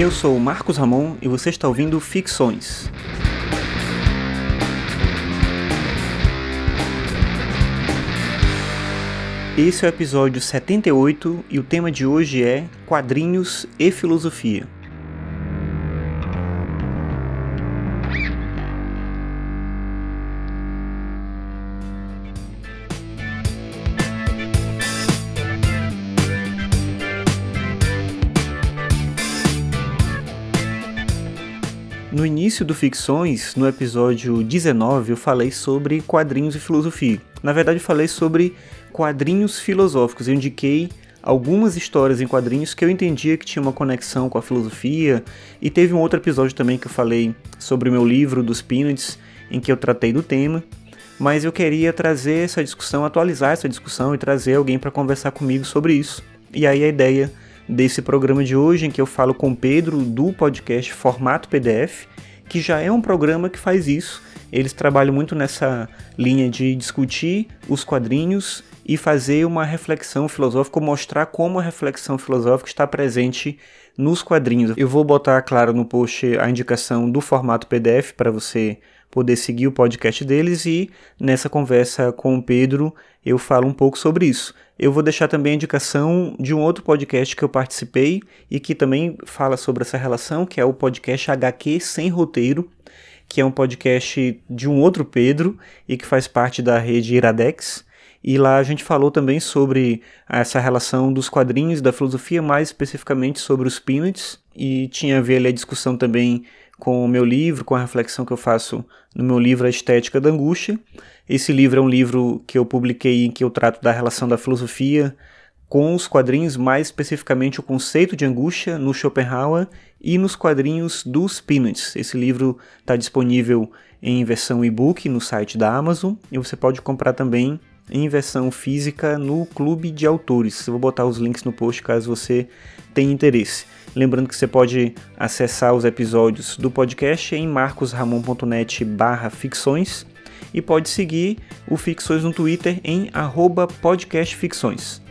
Eu sou Marcos Ramon e você está ouvindo Ficções. Esse é o episódio 78 e o tema de hoje é Quadrinhos e Filosofia. Início do Ficções, no episódio 19, eu falei sobre quadrinhos e filosofia. Na verdade, falei sobre quadrinhos filosóficos. Eu indiquei algumas histórias em quadrinhos que eu entendia que tinha uma conexão com a filosofia. E teve um outro episódio também que eu falei sobre o meu livro dos Peanuts, em que eu tratei do tema. Mas eu queria trazer essa discussão, atualizar essa discussão e trazer alguém para conversar comigo sobre isso. E aí a ideia desse programa de hoje, em que eu falo com Pedro do podcast Formato PDF, que já é um programa que faz isso. Eles trabalham muito nessa linha de discutir os quadrinhos e fazer uma reflexão filosófica, mostrar como a reflexão filosófica está presente nos quadrinhos. Eu vou botar, claro, no post a indicação do formato PDF para você poder seguir o podcast deles e nessa conversa com o Pedro eu falo um pouco sobre isso. Eu vou deixar também a indicação de um outro podcast que eu participei e que também fala sobre essa relação, que é o podcast HQ Sem Roteiro, que é um podcast de um outro Pedro e que faz parte da rede Iradex. E lá a gente falou também sobre essa relação dos quadrinhos da filosofia, mais especificamente sobre os Peanuts. E tinha a ver ali a discussão também com o meu livro, com a reflexão que eu faço no meu livro A Estética da Angústia. Esse livro é um livro que eu publiquei em que eu trato da relação da filosofia com os quadrinhos, mais especificamente o conceito de angústia no Schopenhauer e nos quadrinhos dos Peanuts. Esse livro está disponível em versão e-book no site da Amazon e você pode comprar também em versão física no Clube de Autores. Eu vou botar os links no post caso você tenha interesse. Lembrando que você pode acessar os episódios do podcast em marcosramon.net barra ficções e pode seguir o Ficções no Twitter em podcastficções.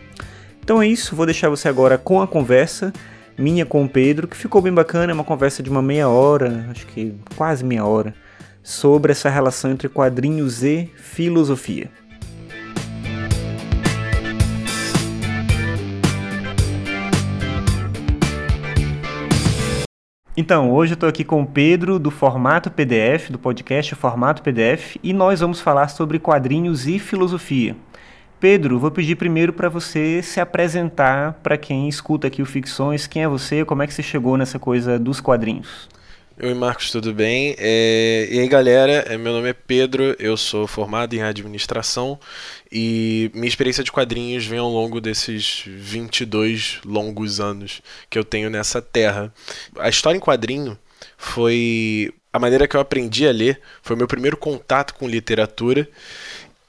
Então é isso, vou deixar você agora com a conversa minha com o Pedro, que ficou bem bacana, é uma conversa de uma meia hora, acho que quase meia hora, sobre essa relação entre quadrinhos e filosofia. Então, hoje eu estou aqui com o Pedro do Formato PDF, do podcast Formato PDF, e nós vamos falar sobre quadrinhos e filosofia. Pedro, vou pedir primeiro para você se apresentar para quem escuta aqui o Ficções. Quem é você? Como é que você chegou nessa coisa dos quadrinhos? Oi, Marcos, tudo bem? É... E aí, galera, é, meu nome é Pedro, eu sou formado em administração e minha experiência de quadrinhos vem ao longo desses 22 longos anos que eu tenho nessa terra. A história em quadrinho foi a maneira que eu aprendi a ler, foi o meu primeiro contato com literatura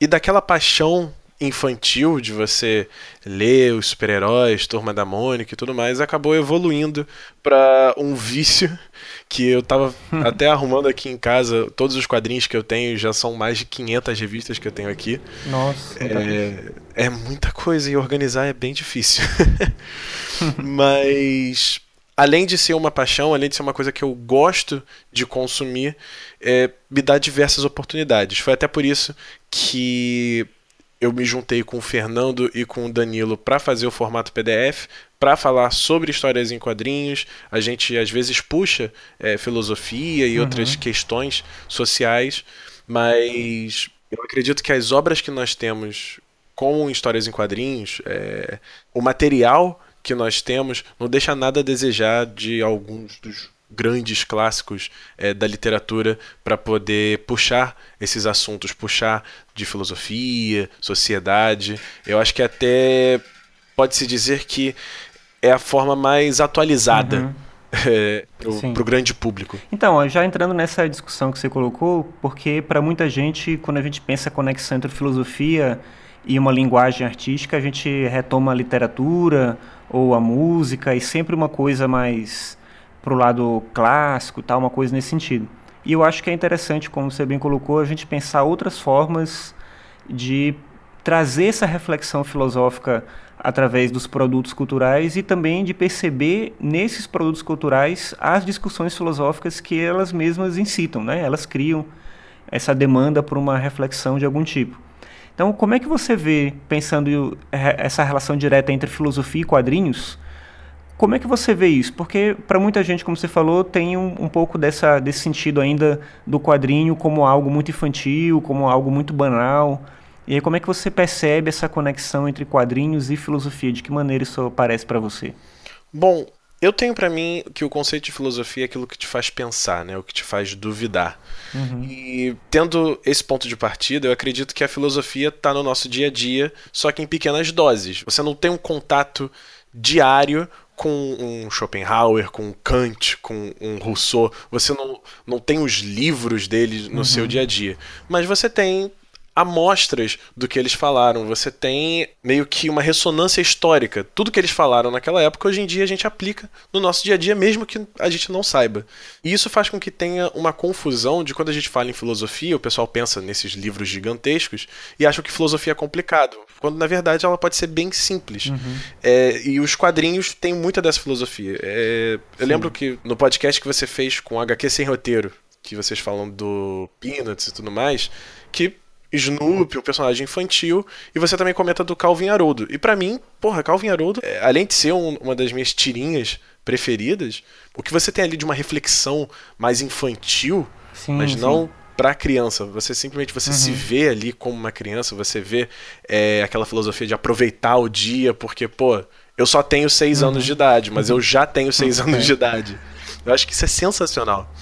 e daquela paixão infantil de você ler os super-heróis, Turma da Mônica e tudo mais, acabou evoluindo para um vício que eu tava até arrumando aqui em casa. Todos os quadrinhos que eu tenho já são mais de 500 revistas que eu tenho aqui. Nossa, é, é muita coisa e organizar é bem difícil. Mas além de ser uma paixão, além de ser uma coisa que eu gosto de consumir, é, me dá diversas oportunidades. Foi até por isso que eu me juntei com o Fernando e com o Danilo para fazer o formato PDF, para falar sobre histórias em quadrinhos. A gente às vezes puxa é, filosofia e uhum. outras questões sociais, mas eu acredito que as obras que nós temos com histórias em quadrinhos, é, o material que nós temos não deixa nada a desejar de alguns dos grandes clássicos é, da literatura para poder puxar esses assuntos, puxar de filosofia, sociedade. Eu acho que até pode-se dizer que é a forma mais atualizada. Uhum. É, para o grande público. Então, já entrando nessa discussão que você colocou, porque para muita gente, quando a gente pensa a conexão entre filosofia e uma linguagem artística, a gente retoma a literatura ou a música e sempre uma coisa mais para o lado clássico, tal, uma coisa nesse sentido. E eu acho que é interessante, como você bem colocou, a gente pensar outras formas de trazer essa reflexão filosófica através dos produtos culturais e também de perceber nesses produtos culturais as discussões filosóficas que elas mesmas incitam, né? Elas criam essa demanda por uma reflexão de algum tipo. Então, como é que você vê, pensando essa relação direta entre filosofia e quadrinhos, como é que você vê isso? Porque para muita gente, como você falou, tem um, um, pouco dessa, desse sentido ainda do quadrinho como algo muito infantil, como algo muito banal. E aí, como é que você percebe essa conexão entre quadrinhos e filosofia? De que maneira isso aparece para você? Bom, eu tenho para mim que o conceito de filosofia é aquilo que te faz pensar, né? O que te faz duvidar. Uhum. E tendo esse ponto de partida, eu acredito que a filosofia está no nosso dia a dia, só que em pequenas doses. Você não tem um contato diário com um Schopenhauer, com um Kant, com um Rousseau. Você não, não tem os livros deles no uhum. seu dia a dia. Mas você tem amostras do que eles falaram. Você tem meio que uma ressonância histórica. Tudo que eles falaram naquela época, hoje em dia a gente aplica no nosso dia a dia, mesmo que a gente não saiba. E isso faz com que tenha uma confusão de quando a gente fala em filosofia, o pessoal pensa nesses livros gigantescos e acha que filosofia é complicado, quando na verdade ela pode ser bem simples. Uhum. É, e os quadrinhos têm muita dessa filosofia. É, eu lembro que no podcast que você fez com HQ Sem Roteiro, que vocês falam do Peanuts e tudo mais, que Snoopy, um personagem infantil, e você também comenta do Calvin Haroldo. E para mim, porra, Calvin Haroldo, é, além de ser um, uma das minhas tirinhas preferidas, o que você tem ali de uma reflexão mais infantil, sim, mas sim. não para criança. Você simplesmente você uhum. se vê ali como uma criança, você vê é, aquela filosofia de aproveitar o dia, porque, pô, eu só tenho seis uhum. anos de idade, mas uhum. eu já tenho seis anos de idade. Eu acho que isso é sensacional.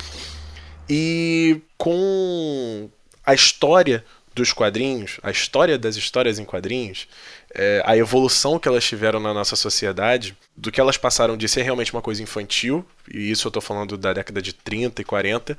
E com a história dos quadrinhos, a história das histórias em quadrinhos, é, a evolução que elas tiveram na nossa sociedade, do que elas passaram de ser realmente uma coisa infantil, e isso eu estou falando da década de 30 e 40,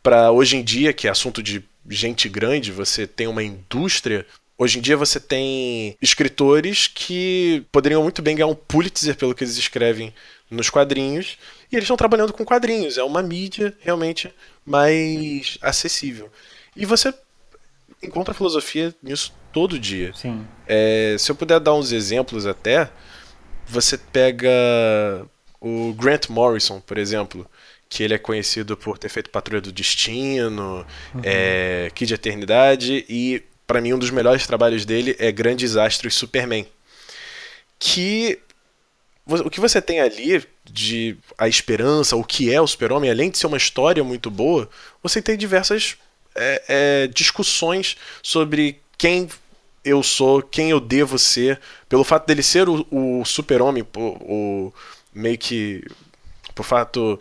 para hoje em dia, que é assunto de gente grande, você tem uma indústria. Hoje em dia você tem escritores que poderiam muito bem ganhar um Pulitzer pelo que eles escrevem nos quadrinhos, e eles estão trabalhando com quadrinhos. É uma mídia realmente mais acessível. E você encontra filosofia nisso todo dia. Sim. É, se eu puder dar uns exemplos até, você pega o Grant Morrison, por exemplo, que ele é conhecido por ter feito Patrulha do Destino, uhum. é, Kid de Eternidade e para mim um dos melhores trabalhos dele é Grandes Astros Superman, que o que você tem ali de a esperança, o que é o super-homem, além de ser uma história muito boa, você tem diversas é, é, discussões sobre quem eu sou, quem eu devo ser, pelo fato dele ser o, o super-homem, o, o, meio que por fato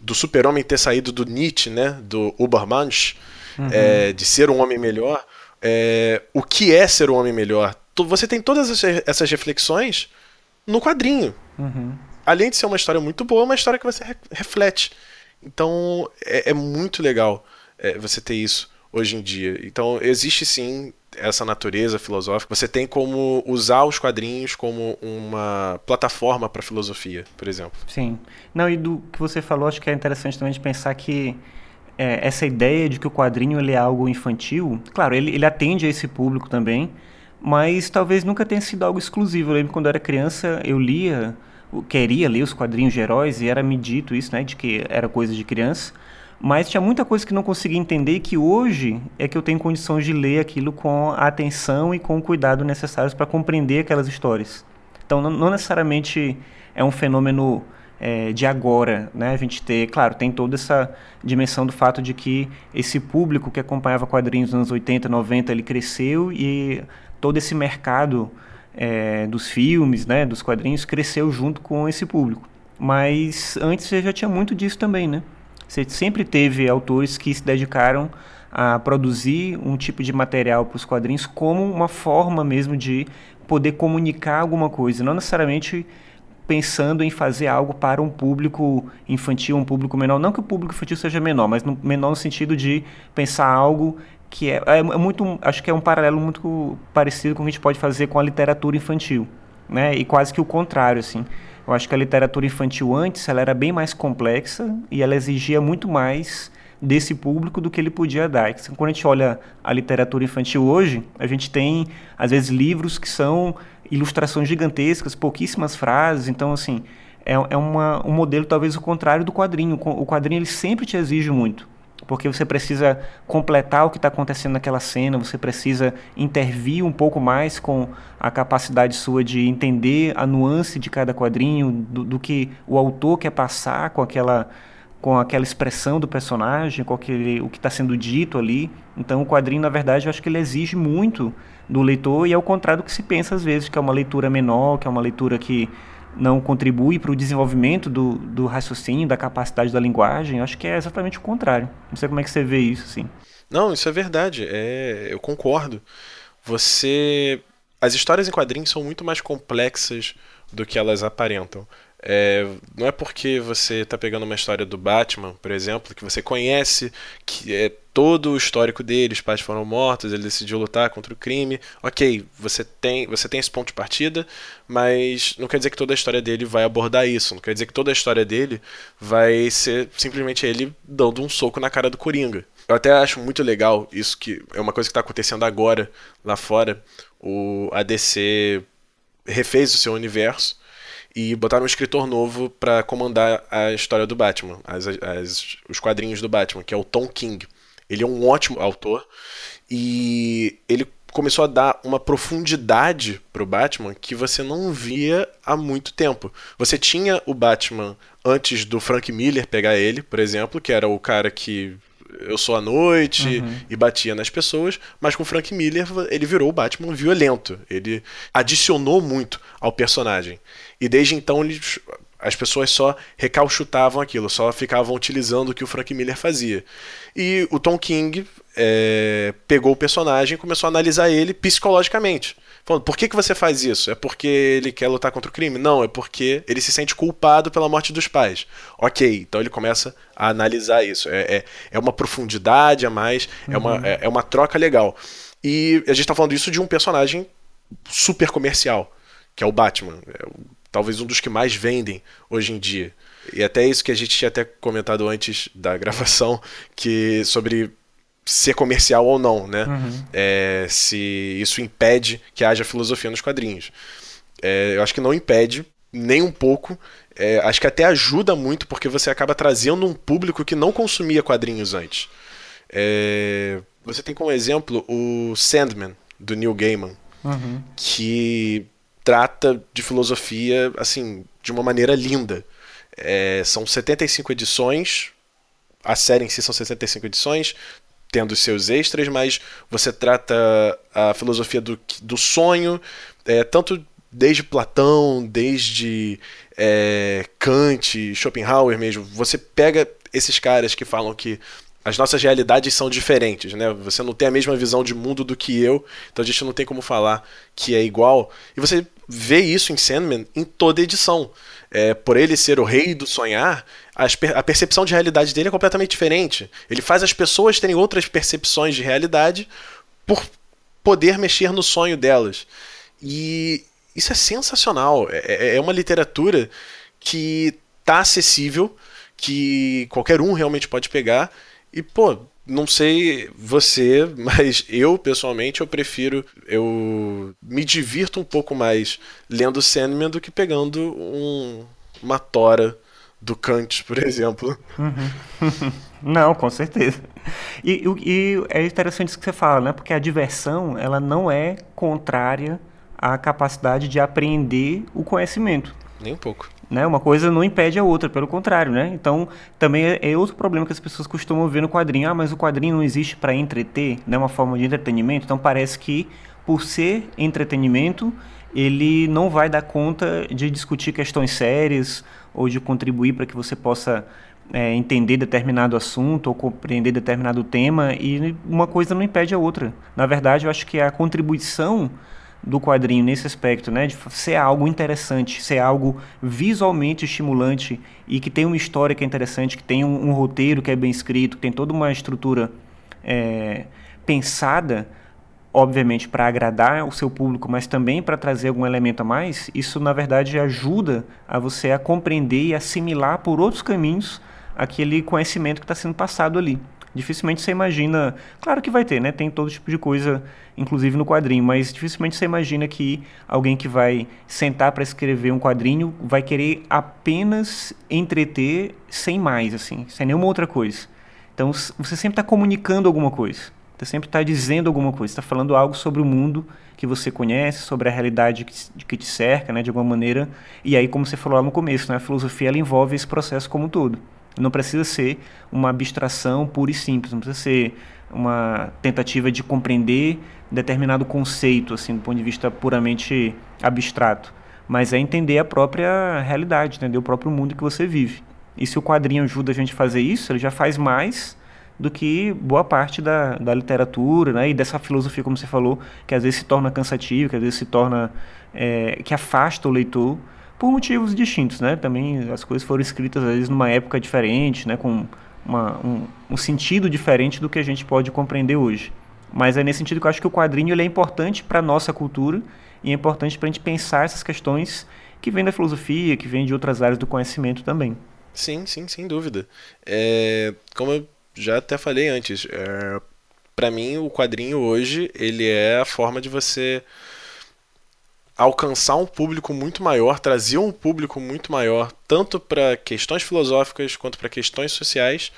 do super-homem ter saído do Nietzsche, né, do Ubermensch, uhum. é, de ser um homem melhor, é, o que é ser um homem melhor? Você tem todas essas reflexões no quadrinho. Uhum. Além de ser uma história muito boa, é uma história que você reflete. Então é, é muito legal é, você ter isso hoje em dia. Então, existe sim essa natureza filosófica. Você tem como usar os quadrinhos como uma plataforma para filosofia, por exemplo. Sim. Não, e do que você falou, acho que é interessante também de pensar que é, essa ideia de que o quadrinho ele é algo infantil, claro, ele, ele atende a esse público também, mas talvez nunca tenha sido algo exclusivo. Eu lembro quando eu era criança, eu lia, queria ler os quadrinhos de heróis e era me dito isso, né, de que era coisa de criança. Mas tinha muita coisa que não conseguia entender que hoje é que eu tenho condições de ler aquilo com a atenção e com o cuidado necessários para compreender aquelas histórias. Então, não, não necessariamente é um fenômeno é, de agora, né? A gente ter, claro, tem toda essa dimensão do fato de que esse público que acompanhava quadrinhos nos anos 80, 90, ele cresceu e todo esse mercado é, dos filmes, né, dos quadrinhos, cresceu junto com esse público. Mas antes já tinha muito disso também, né? Você sempre teve autores que se dedicaram a produzir um tipo de material para os quadrinhos como uma forma mesmo de poder comunicar alguma coisa, não necessariamente pensando em fazer algo para um público infantil, um público menor. Não que o público infantil seja menor, mas no, menor no sentido de pensar algo que é, é, é muito, acho que é um paralelo muito parecido com o que a gente pode fazer com a literatura infantil, né? E quase que o contrário, assim. Eu acho que a literatura infantil antes ela era bem mais complexa e ela exigia muito mais desse público do que ele podia dar. Quando a gente olha a literatura infantil hoje, a gente tem, às vezes, livros que são ilustrações gigantescas, pouquíssimas frases, então, assim, é, é uma, um modelo talvez o contrário do quadrinho. O quadrinho ele sempre te exige muito porque você precisa completar o que está acontecendo naquela cena, você precisa intervir um pouco mais com a capacidade sua de entender a nuance de cada quadrinho, do, do que o autor quer passar com aquela com aquela expressão do personagem, com aquele, o que está sendo dito ali. Então o quadrinho, na verdade, eu acho que ele exige muito do leitor e é o contrário do que se pensa às vezes, que é uma leitura menor, que é uma leitura que não contribui para o desenvolvimento do, do raciocínio, da capacidade da linguagem. Eu acho que é exatamente o contrário. Não sei como é que você vê isso, assim. Não, isso é verdade. É, eu concordo. Você. As histórias em quadrinhos são muito mais complexas do que elas aparentam. É, não é porque você está pegando uma história do Batman, por exemplo, que você conhece que é todo o histórico dele, os pais foram mortos, ele decidiu lutar contra o crime. Ok, você tem, você tem esse ponto de partida, mas não quer dizer que toda a história dele vai abordar isso. Não quer dizer que toda a história dele vai ser simplesmente ele dando um soco na cara do Coringa. Eu até acho muito legal isso que é uma coisa que está acontecendo agora lá fora. O ADC refez o seu universo e botaram um escritor novo para comandar a história do Batman, as, as, os quadrinhos do Batman, que é o Tom King. Ele é um ótimo autor e ele começou a dar uma profundidade pro Batman que você não via há muito tempo. Você tinha o Batman antes do Frank Miller pegar ele, por exemplo, que era o cara que eu sou a noite uhum. e batia nas pessoas, mas com Frank Miller ele virou o Batman violento. Ele adicionou muito ao personagem. E desde então eles, as pessoas só recalchutavam aquilo, só ficavam utilizando o que o Frank Miller fazia. E o Tom King é, pegou o personagem e começou a analisar ele psicologicamente. Falando, por que, que você faz isso? É porque ele quer lutar contra o crime? Não, é porque ele se sente culpado pela morte dos pais. Ok, então ele começa a analisar isso. É, é, é uma profundidade a mais, uhum. é, uma, uhum. é, é uma troca legal. E a gente está falando isso de um personagem super comercial, que é o Batman. É talvez um dos que mais vendem hoje em dia. E até isso que a gente tinha até comentado antes da gravação, que sobre ser comercial ou não, né? Uhum. É, se isso impede que haja filosofia nos quadrinhos. É, eu acho que não impede, nem um pouco. É, acho que até ajuda muito, porque você acaba trazendo um público que não consumia quadrinhos antes. É, você tem como exemplo o Sandman, do Neil Gaiman, uhum. que trata de filosofia assim de uma maneira linda. É, são 75 edições, a série em si são 65 edições, tendo seus extras, mas você trata a filosofia do, do sonho, é, tanto desde Platão, desde é, Kant, Schopenhauer mesmo. Você pega esses caras que falam que as nossas realidades são diferentes, né? Você não tem a mesma visão de mundo do que eu, então a gente não tem como falar que é igual. E você vê isso em Sandman em toda edição. É, por ele ser o rei do sonhar, a percepção de realidade dele é completamente diferente. Ele faz as pessoas terem outras percepções de realidade por poder mexer no sonho delas. E isso é sensacional. É, é, é uma literatura que tá acessível, que qualquer um realmente pode pegar e, pô, não sei você, mas eu pessoalmente eu prefiro eu me divirto um pouco mais lendo Sandman do que pegando um, uma tora do Kant, por exemplo. Uhum. não, com certeza. E, e, é interessante isso que você fala, né? Porque a diversão ela não é contrária à capacidade de apreender o conhecimento. Nem um pouco. Né? Uma coisa não impede a outra, pelo contrário, né? Então, também é, é outro problema que as pessoas costumam ver no quadrinho. Ah, mas o quadrinho não existe para entreter, não é uma forma de entretenimento. Então, parece que, por ser entretenimento, ele não vai dar conta de discutir questões sérias ou de contribuir para que você possa é, entender determinado assunto ou compreender determinado tema. E uma coisa não impede a outra. Na verdade, eu acho que a contribuição do quadrinho nesse aspecto, né, de ser algo interessante, ser algo visualmente estimulante e que tem uma história que é interessante, que tem um, um roteiro que é bem escrito, que tem toda uma estrutura é, pensada, obviamente para agradar o seu público, mas também para trazer algum elemento a mais, isso na verdade ajuda a você a compreender e assimilar por outros caminhos aquele conhecimento que está sendo passado ali. Dificilmente você imagina. Claro que vai ter, né? Tem todo tipo de coisa, inclusive no quadrinho, mas dificilmente você imagina que alguém que vai sentar para escrever um quadrinho vai querer apenas entreter sem mais, assim, sem nenhuma outra coisa. Então você sempre está comunicando alguma coisa. Você sempre está dizendo alguma coisa, está falando algo sobre o mundo que você conhece, sobre a realidade que, te cerca, né, de alguma maneira. E aí, como você falou lá no começo, né, a filosofia ela envolve esse processo como um todo. Não precisa ser uma abstração pura e simples, não precisa ser uma tentativa de compreender determinado conceito, assim, do ponto de vista puramente abstrato, mas é entender a própria realidade, entender o próprio mundo que você vive. E se o quadrinho ajuda a gente a fazer isso, ele já faz mais do que boa parte da, da literatura né, e dessa filosofia, como você falou, que às vezes se torna cansativa, que às vezes se torna. É, que afasta o leitor por motivos distintos, né? Também as coisas foram escritas às vezes numa época diferente, né? Com uma, um, um, sentido diferente do que a gente pode compreender hoje. Mas é nesse sentido que eu acho que o quadrinho ele é importante para a nossa cultura e é importante para a gente pensar essas questões que vêm da filosofia, que vêm de outras áreas do conhecimento também. Sim, sim, sem dúvida. É, como eu já até falei antes, é, para mim o quadrinho hoje ele é a forma de você alcançar um público muito maior, trazer um público muito maior, tanto para questões filosóficas quanto para questões sociais,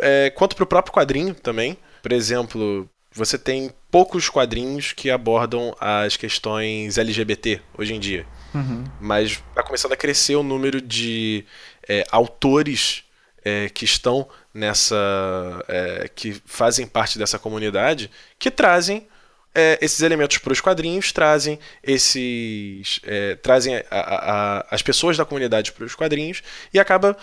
é, quanto para o próprio quadrinho também. Por exemplo, você tem poucos quadrinhos que abordam as questões LGBT hoje em dia. Uhum. Mas está começando a crescer o número de é, autores é, que estão nessa. É, que fazem parte dessa comunidade que trazem é, esses elementos para os quadrinhos trazem esses é, trazem a, a, a, as pessoas da comunidade para os quadrinhos e acaba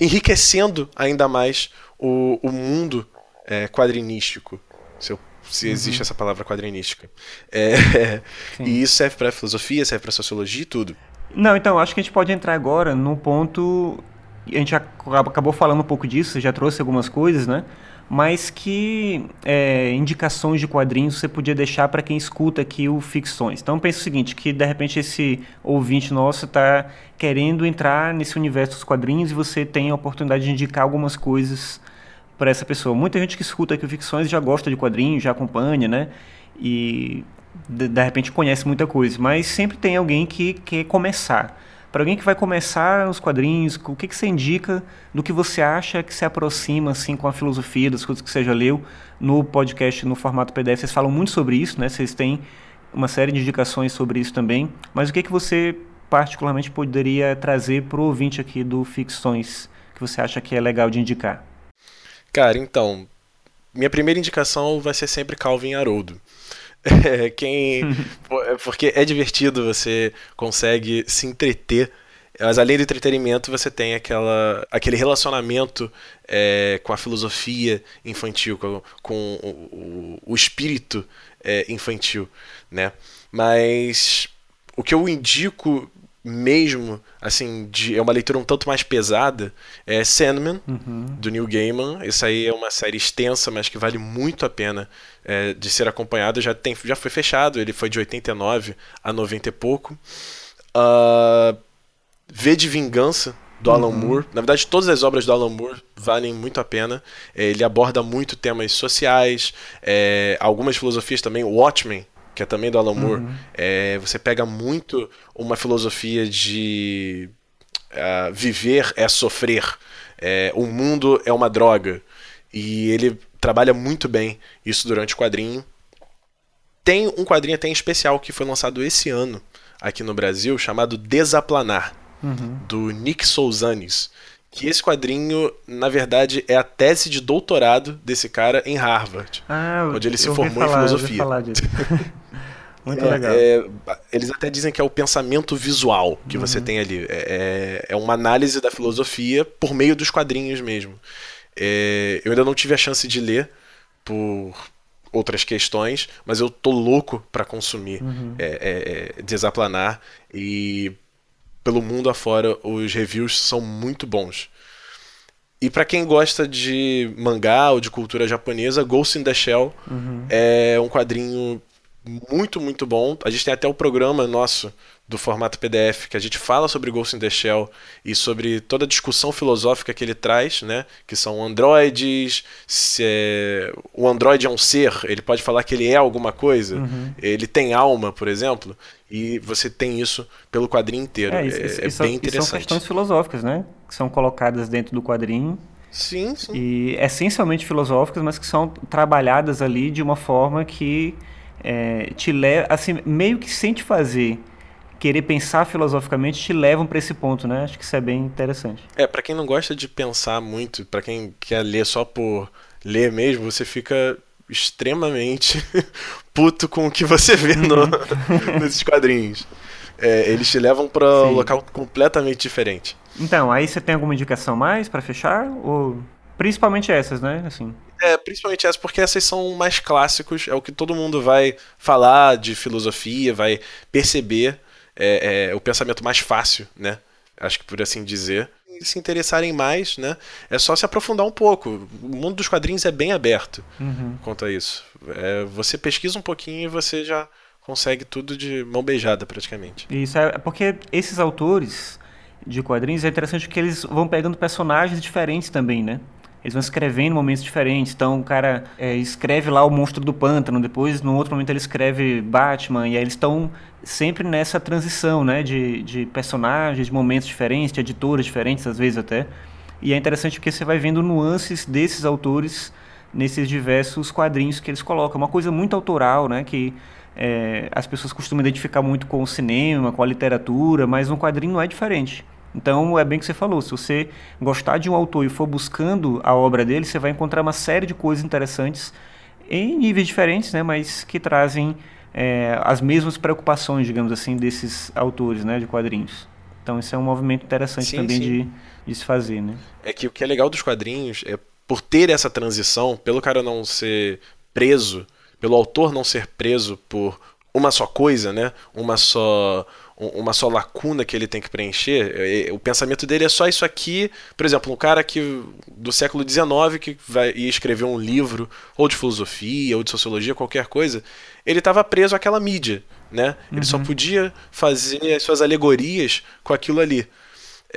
enriquecendo ainda mais o, o mundo é, quadrinístico. Se, eu, se uhum. existe essa palavra quadrinística. É, e isso serve para filosofia serve para sociologia e tudo. Não então acho que a gente pode entrar agora no ponto a gente acabou falando um pouco disso já trouxe algumas coisas né mas que é, indicações de quadrinhos você podia deixar para quem escuta aqui o Ficções. Então pensa o seguinte, que de repente esse ouvinte nosso está querendo entrar nesse universo dos quadrinhos e você tem a oportunidade de indicar algumas coisas para essa pessoa. Muita gente que escuta aqui o Ficções já gosta de quadrinhos, já acompanha, né? E de, de repente conhece muita coisa, mas sempre tem alguém que quer começar. Para alguém que vai começar os quadrinhos, o que, que você indica do que você acha que se aproxima assim com a filosofia das coisas que você já leu no podcast no formato PDF? Vocês falam muito sobre isso, né? Vocês têm uma série de indicações sobre isso também. Mas o que, que você particularmente poderia trazer para o ouvinte aqui do Ficções que você acha que é legal de indicar? Cara, então, minha primeira indicação vai ser sempre Calvin Haroldo. Quem é porque é divertido, você consegue se entreter. Mas além do entretenimento, você tem aquela, aquele relacionamento é, com a filosofia infantil, com, com o, o, o, espírito é, infantil, né? Mas o que eu indico mesmo, assim, de, é uma leitura um tanto mais pesada, é Sandman, uhum. do Neil Gaiman. Isso aí é uma série extensa, mas que vale muito a pena é, de ser acompanhado. Já, tem, já foi fechado, ele foi de 89 a 90 e pouco. Uh, v de Vingança, do Alan uhum. Moore. Na verdade, todas as obras do Alan Moore valem muito a pena. É, ele aborda muito temas sociais, é, algumas filosofias também. Watchmen, que é também do Alan Moore, uhum. é, você pega muito uma filosofia de uh, viver é sofrer, é, o mundo é uma droga. E ele trabalha muito bem isso durante o quadrinho. Tem um quadrinho até em especial que foi lançado esse ano aqui no Brasil, chamado Desaplanar, uhum. do Nick Souzanes. Que esse quadrinho, na verdade, é a tese de doutorado desse cara em Harvard, ah, onde ele se formou falar, em filosofia. Muito é, legal. É, eles até dizem que é o pensamento visual que uhum. você tem ali. É, é, é, uma análise da filosofia por meio dos quadrinhos mesmo. É, eu ainda não tive a chance de ler por outras questões, mas eu tô louco para consumir uhum. É, Desaplanar e pelo mundo afora os reviews são muito bons. E para quem gosta de mangá ou de cultura japonesa, Ghost in the Shell uhum. é um quadrinho muito, muito bom. A gente tem até o programa nosso do formato PDF, que a gente fala sobre Ghost in the Shell e sobre toda a discussão filosófica que ele traz, né? Que são androides, é... o androide é um ser, ele pode falar que ele é alguma coisa, uhum. ele tem alma, por exemplo, e você tem isso pelo quadrinho inteiro. É, isso, é, é isso, bem interessante. são questões filosóficas, né? Que são colocadas dentro do quadrinho. Sim, sim. E essencialmente filosóficas, mas que são trabalhadas ali de uma forma que é, te leva, assim, meio que sem te fazer querer pensar filosoficamente te levam para esse ponto, né? Acho que isso é bem interessante. É, para quem não gosta de pensar muito, para quem quer ler só por ler mesmo, você fica extremamente puto com o que você vê no, uhum. nesses quadrinhos. É, eles te levam para um local completamente diferente. Então, aí você tem alguma indicação mais para fechar? Ou principalmente essas, né? Assim. É, principalmente essas, porque essas são mais clássicos, é o que todo mundo vai falar de filosofia, vai perceber é, é, o pensamento mais fácil, né? Acho que por assim dizer. E se interessarem mais, né? É só se aprofundar um pouco. O mundo dos quadrinhos é bem aberto uhum. quanto a isso. É, você pesquisa um pouquinho e você já consegue tudo de mão beijada praticamente. Isso é porque esses autores de quadrinhos é interessante que eles vão pegando personagens diferentes também, né? Eles vão escrevendo momentos diferentes. Então, o cara é, escreve lá o Monstro do Pântano, depois, no outro momento, ele escreve Batman, e aí eles estão sempre nessa transição, né, de, de personagens, de momentos diferentes, de editoras diferentes, às vezes até. E é interessante porque você vai vendo nuances desses autores nesses diversos quadrinhos que eles colocam. Uma coisa muito autoral, né, que é, as pessoas costumam identificar muito com o cinema, com a literatura, mas um quadrinho não é diferente. Então, é bem que você falou, se você gostar de um autor e for buscando a obra dele, você vai encontrar uma série de coisas interessantes em níveis diferentes, né, mas que trazem é, as mesmas preocupações, digamos assim, desses autores né, de quadrinhos. Então, isso é um movimento interessante sim, também sim. De, de se fazer. Né? É que o que é legal dos quadrinhos é por ter essa transição, pelo cara não ser preso, pelo autor não ser preso por uma só coisa, né? Uma só uma só lacuna que ele tem que preencher. É, é, o pensamento dele é só isso aqui. Por exemplo, um cara que do século XIX que vai ia escrever um livro ou de filosofia ou de sociologia, qualquer coisa, ele estava preso àquela mídia, né? Ele uhum. só podia fazer as suas alegorias com aquilo ali.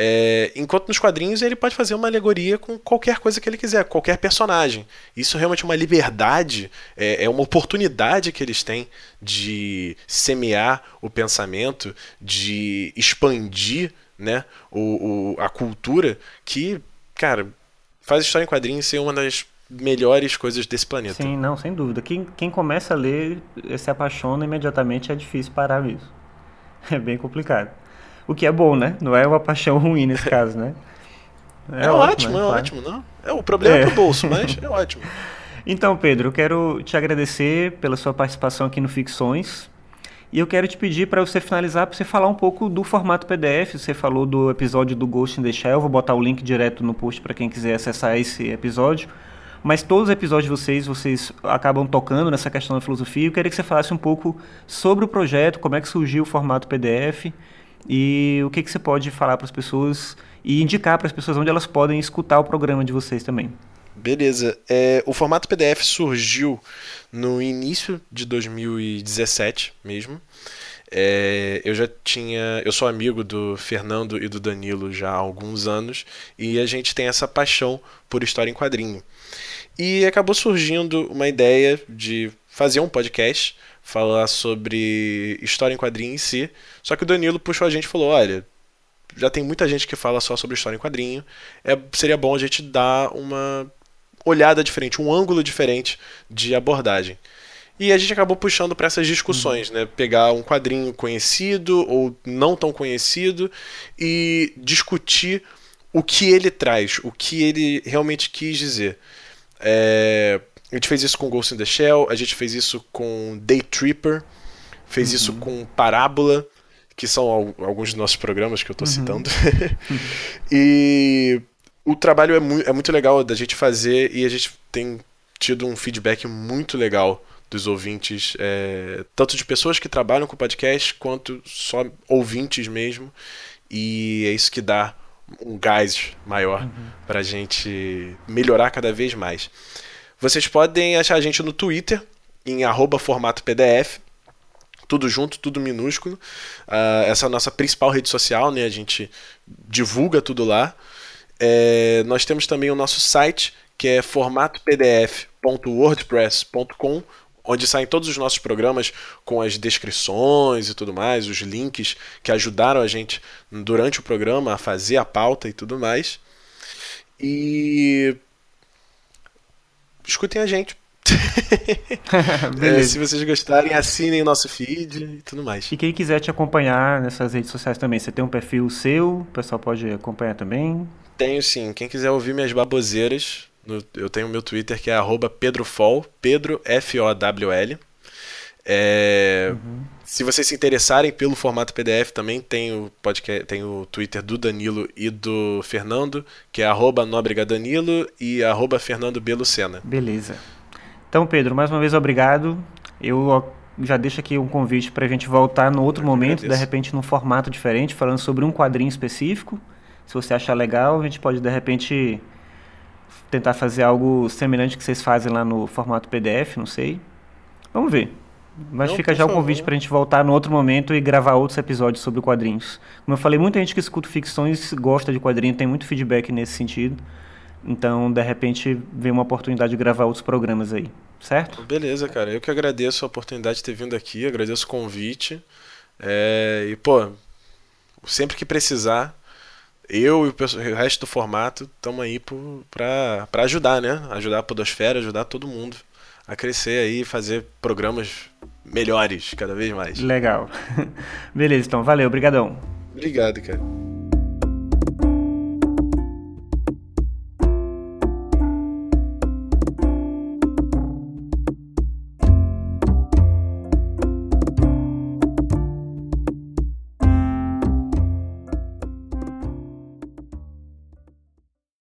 É, enquanto nos quadrinhos ele pode fazer uma alegoria com qualquer coisa que ele quiser, qualquer personagem. Isso realmente é uma liberdade, é, é uma oportunidade que eles têm de semear o pensamento, de expandir né, o, o, a cultura, que, cara, faz história em quadrinhos ser uma das melhores coisas desse planeta. Sim, não, sem dúvida. Quem, quem começa a ler se apaixona imediatamente, é difícil parar mesmo. É bem complicado. O que é bom, né? Não é uma paixão ruim nesse caso, né? É, é ótimo, né? é claro. ótimo, não? É, o problema é, é pro bolso, mas é ótimo. Então, Pedro, eu quero te agradecer pela sua participação aqui no Ficções. E eu quero te pedir para você finalizar, para você falar um pouco do formato PDF. Você falou do episódio do Ghost in the Shell, vou botar o link direto no post para quem quiser acessar esse episódio. Mas todos os episódios de vocês, vocês acabam tocando nessa questão da filosofia. Eu queria que você falasse um pouco sobre o projeto, como é que surgiu o formato PDF e o que, que você pode falar para as pessoas e indicar para as pessoas onde elas podem escutar o programa de vocês também. Beleza. É, o formato PDF surgiu no início de 2017 mesmo. É, eu já tinha. Eu sou amigo do Fernando e do Danilo já há alguns anos e a gente tem essa paixão por história em quadrinho. E acabou surgindo uma ideia de fazer um podcast falar sobre história em quadrinho em si. Só que o Danilo puxou a gente e falou: olha, já tem muita gente que fala só sobre história em quadrinho. É, seria bom a gente dar uma olhada diferente, um ângulo diferente de abordagem. E a gente acabou puxando para essas discussões, uhum. né? Pegar um quadrinho conhecido ou não tão conhecido e discutir o que ele traz, o que ele realmente quis dizer. É, a gente fez isso com Ghost in the Shell, a gente fez isso com Day Tripper, fez uhum. isso com Parábola, que são alguns dos nossos programas que eu estou uhum. citando. e o trabalho é, mu é muito legal da gente fazer e a gente tem tido um feedback muito legal dos ouvintes, é, tanto de pessoas que trabalham com podcast, quanto só ouvintes mesmo. E é isso que dá um gás maior uhum. para a gente melhorar cada vez mais. Vocês podem achar a gente no Twitter, em formato PDF. tudo junto, tudo minúsculo. Uh, essa é a nossa principal rede social, né? A gente divulga tudo lá. É, nós temos também o nosso site, que é formatopdf.wordpress.com, onde saem todos os nossos programas com as descrições e tudo mais, os links que ajudaram a gente durante o programa a fazer a pauta e tudo mais. E escutem a gente. é, se vocês gostarem, assinem o nosso feed e tudo mais. E quem quiser te acompanhar nessas redes sociais também, você tem um perfil seu, o pessoal pode acompanhar também? Tenho sim. Quem quiser ouvir minhas baboseiras, no, eu tenho meu Twitter que é pedrofol, Pedro F-O-W-L. É, uhum. Se vocês se interessarem pelo formato PDF, também tem o, podcast, tem o Twitter do Danilo e do Fernando, que é arroba Danilo e arroba Fernando Belucena. Beleza. Então, Pedro, mais uma vez obrigado. Eu já deixo aqui um convite para a gente voltar no outro Eu momento, agradeço. de repente num formato diferente, falando sobre um quadrinho específico. Se você achar legal, a gente pode de repente tentar fazer algo semelhante que vocês fazem lá no formato PDF, não sei. Vamos ver. Mas não, fica já o convite para a gente voltar no outro momento e gravar outros episódios sobre quadrinhos. Como eu falei, muita gente que escuta ficções gosta de quadrinho, tem muito feedback nesse sentido. Então, de repente, vem uma oportunidade de gravar outros programas aí, certo? Beleza, cara. Eu que agradeço a oportunidade de ter vindo aqui, agradeço o convite. É... E, pô, sempre que precisar, eu e o resto do formato estamos aí para ajudar, né? Ajudar a Podosfera, ajudar todo mundo a crescer aí, fazer programas melhores cada vez mais. Legal. Beleza, então, valeu, obrigadão. Obrigado, cara.